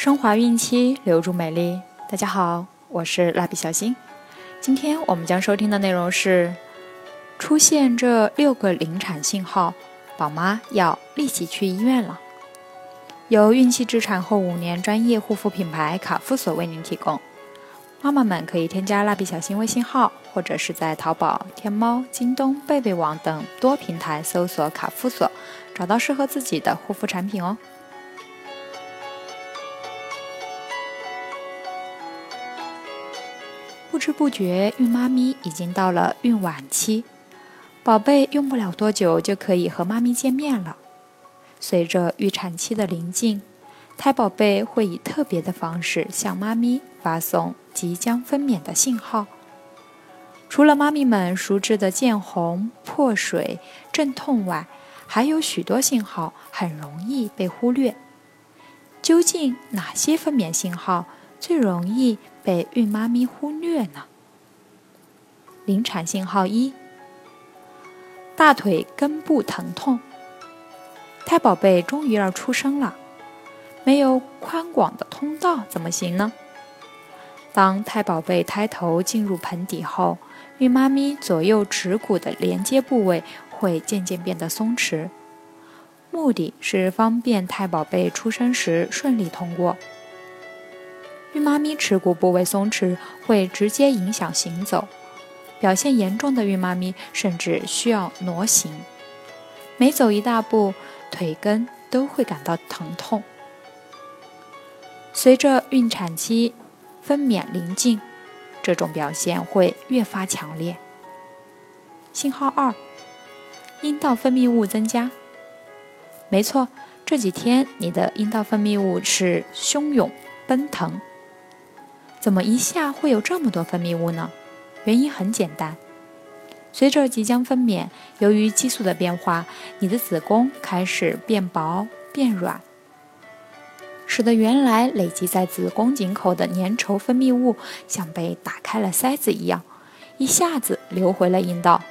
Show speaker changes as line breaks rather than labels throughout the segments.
升华孕期，留住美丽。大家好，我是蜡笔小新。今天我们将收听的内容是：出现这六个临产信号，宝妈要立即去医院了。由孕期至产后五年专业护肤品牌卡夫索为您提供。妈妈们可以添加蜡笔小新微信号，或者是在淘宝、天猫、京东、贝贝网等多平台搜索卡夫索，找到适合自己的护肤产品哦。不知不觉，孕妈咪已经到了孕晚期，宝贝用不了多久就可以和妈咪见面了。随着预产期的临近，胎宝贝会以特别的方式向妈咪发送即将分娩的信号。除了妈咪们熟知的见红、破水、阵痛外，还有许多信号很容易被忽略。究竟哪些分娩信号最容易？被孕妈咪忽略呢。临产信号一：大腿根部疼痛。胎宝贝终于要出生了，没有宽广的通道怎么行呢？当胎宝贝胎头进入盆底后，孕妈咪左右耻骨的连接部位会渐渐变得松弛，目的是方便胎宝贝出生时顺利通过。孕妈咪耻骨部位松弛会直接影响行走，表现严重的孕妈咪甚至需要挪行，每走一大步，腿根都会感到疼痛。随着孕产期分娩临近，这种表现会越发强烈。信号二：阴道分泌物增加。没错，这几天你的阴道分泌物是汹涌奔腾。怎么一下会有这么多分泌物呢？原因很简单，随着即将分娩，由于激素的变化，你的子宫开始变薄变软，使得原来累积在子宫颈口的粘稠分泌物像被打开了塞子一样，一下子流回了阴道，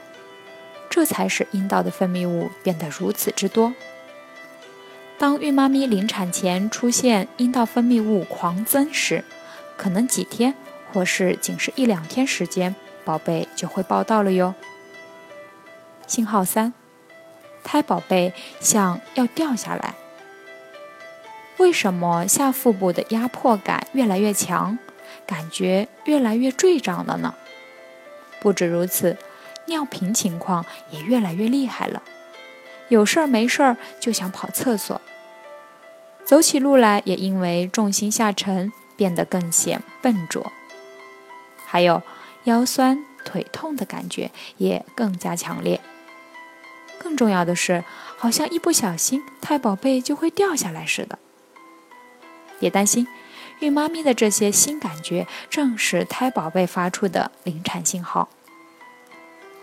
这才使阴道的分泌物变得如此之多。当孕妈咪临产前出现阴道分泌物狂增时，可能几天，或是仅是一两天时间，宝贝就会报到了哟。信号三，胎宝贝像要掉下来。为什么下腹部的压迫感越来越强，感觉越来越坠胀了呢？不止如此，尿频情况也越来越厉害了，有事儿没事儿就想跑厕所，走起路来也因为重心下沉。变得更显笨拙，还有腰酸腿痛的感觉也更加强烈。更重要的是，好像一不小心胎宝贝就会掉下来似的。别担心，孕妈咪的这些新感觉正是胎宝贝发出的临产信号。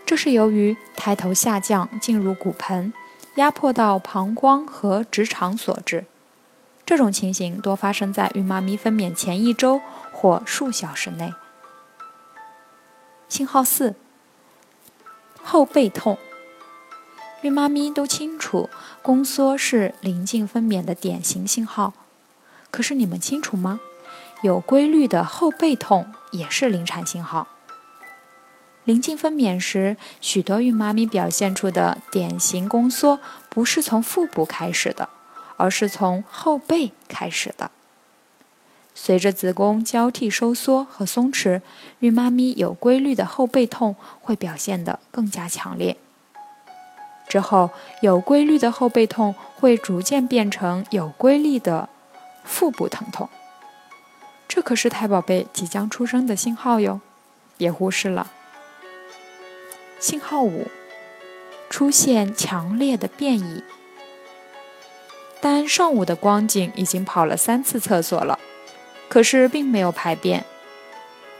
这是由于胎头下降进入骨盆，压迫到膀胱和直肠所致。这种情形多发生在孕妈咪分娩前一周或数小时内。信号四：后背痛。孕妈咪都清楚，宫缩是临近分娩的典型信号。可是你们清楚吗？有规律的后背痛也是临产信号。临近分娩时，许多孕妈咪表现出的典型宫缩，不是从腹部开始的。而是从后背开始的。随着子宫交替收缩和松弛，孕妈咪有规律的后背痛会表现得更加强烈。之后，有规律的后背痛会逐渐变成有规律的腹部疼痛。这可是胎宝贝即将出生的信号哟，别忽视了。信号五：出现强烈的变异。但上午的光景已经跑了三次厕所了，可是并没有排便。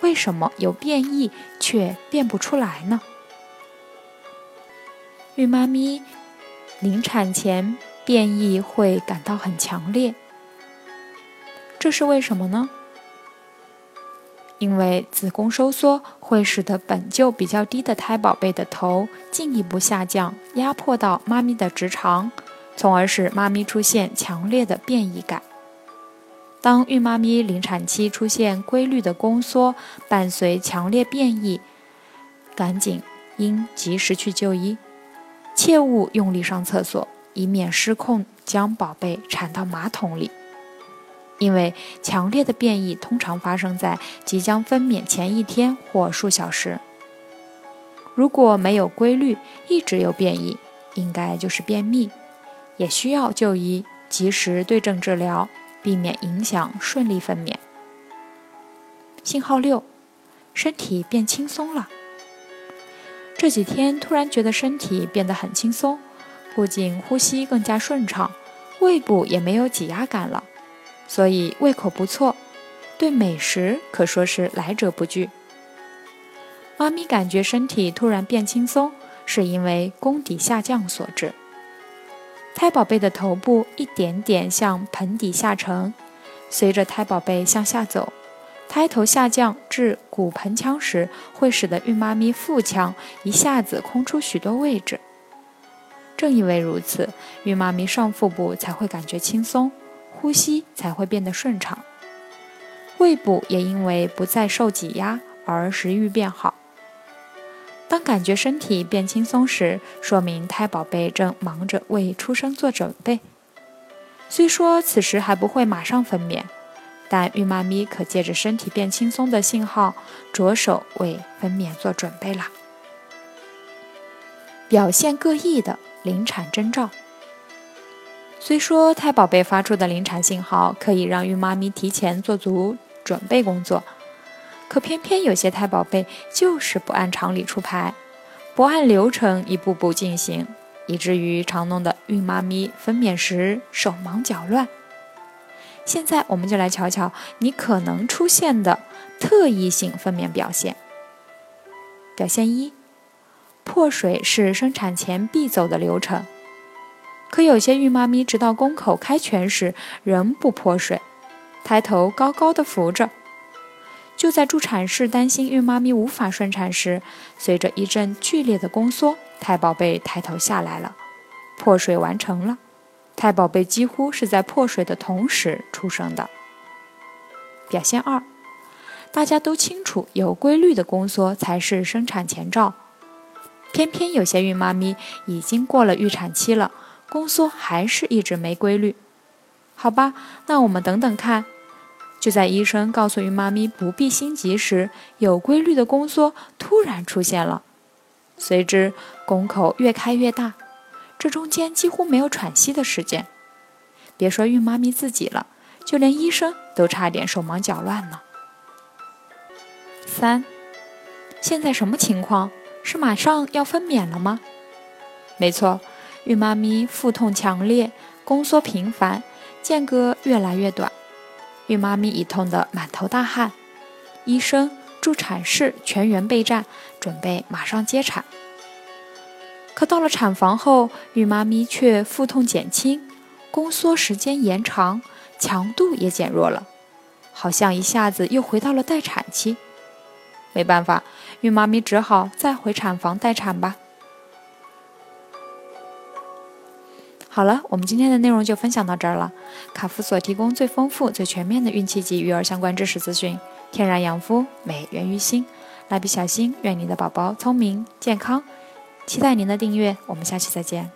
为什么有便意却便不出来呢？孕妈咪临产前便意会感到很强烈，这是为什么呢？因为子宫收缩会使得本就比较低的胎宝贝的头进一步下降，压迫到妈咪的直肠。从而使妈咪出现强烈的变异感。当孕妈咪临产期出现规律的宫缩，伴随强烈变异，赶紧应及时去就医，切勿用力上厕所，以免失控将宝贝产到马桶里。因为强烈的变异通常发生在即将分娩前一天或数小时。如果没有规律，一直有变异，应该就是便秘，也需要就医，及时对症治疗。避免影响顺利分娩。信号六，身体变轻松了。这几天突然觉得身体变得很轻松，不仅呼吸更加顺畅，胃部也没有挤压感了，所以胃口不错，对美食可说是来者不拒。妈咪感觉身体突然变轻松，是因为宫底下降所致。胎宝贝的头部一点点向盆底下沉，随着胎宝贝向下走，胎头下降至骨盆腔时，会使得孕妈咪腹腔一下子空出许多位置。正因为如此，孕妈咪上腹部才会感觉轻松，呼吸才会变得顺畅，胃部也因为不再受挤压而食欲变好。当感觉身体变轻松时，说明胎宝贝正忙着为出生做准备。虽说此时还不会马上分娩，但孕妈咪可借着身体变轻松的信号，着手为分娩做准备啦。表现各异的临产征兆。虽说胎宝贝发出的临产信号可以让孕妈咪提前做足准备工作。可偏偏有些胎宝贝就是不按常理出牌，不按流程一步步进行，以至于常弄得孕妈咪分娩时手忙脚乱。现在我们就来瞧瞧你可能出现的特异性分娩表现。表现一：破水是生产前必走的流程，可有些孕妈咪直到宫口开全时仍不破水，胎头高高的浮着。就在助产士担心孕妈咪无法顺产时，随着一阵剧烈的宫缩，胎宝贝抬头下来了，破水完成了。胎宝贝几乎是在破水的同时出生的。表现二，大家都清楚，有规律的宫缩才是生产前兆，偏偏有些孕妈咪已经过了预产期了，宫缩还是一直没规律。好吧，那我们等等看。就在医生告诉孕妈咪不必心急时，有规律的宫缩突然出现了，随之宫口越开越大，这中间几乎没有喘息的时间。别说孕妈咪自己了，就连医生都差点手忙脚乱了。三，现在什么情况？是马上要分娩了吗？没错，孕妈咪腹痛强烈，宫缩频繁，间隔越来越短。孕妈咪已痛得满头大汗，医生、助产士全员备战，准备马上接产。可到了产房后，孕妈咪却腹痛减轻，宫缩时间延长，强度也减弱了，好像一下子又回到了待产期。没办法，孕妈咪只好再回产房待产吧。好了，我们今天的内容就分享到这儿了。卡夫所提供最丰富、最全面的孕期及育儿相关知识资讯，天然养肤，美源于心。蜡笔小新，愿你的宝宝聪明健康。期待您的订阅，我们下期再见。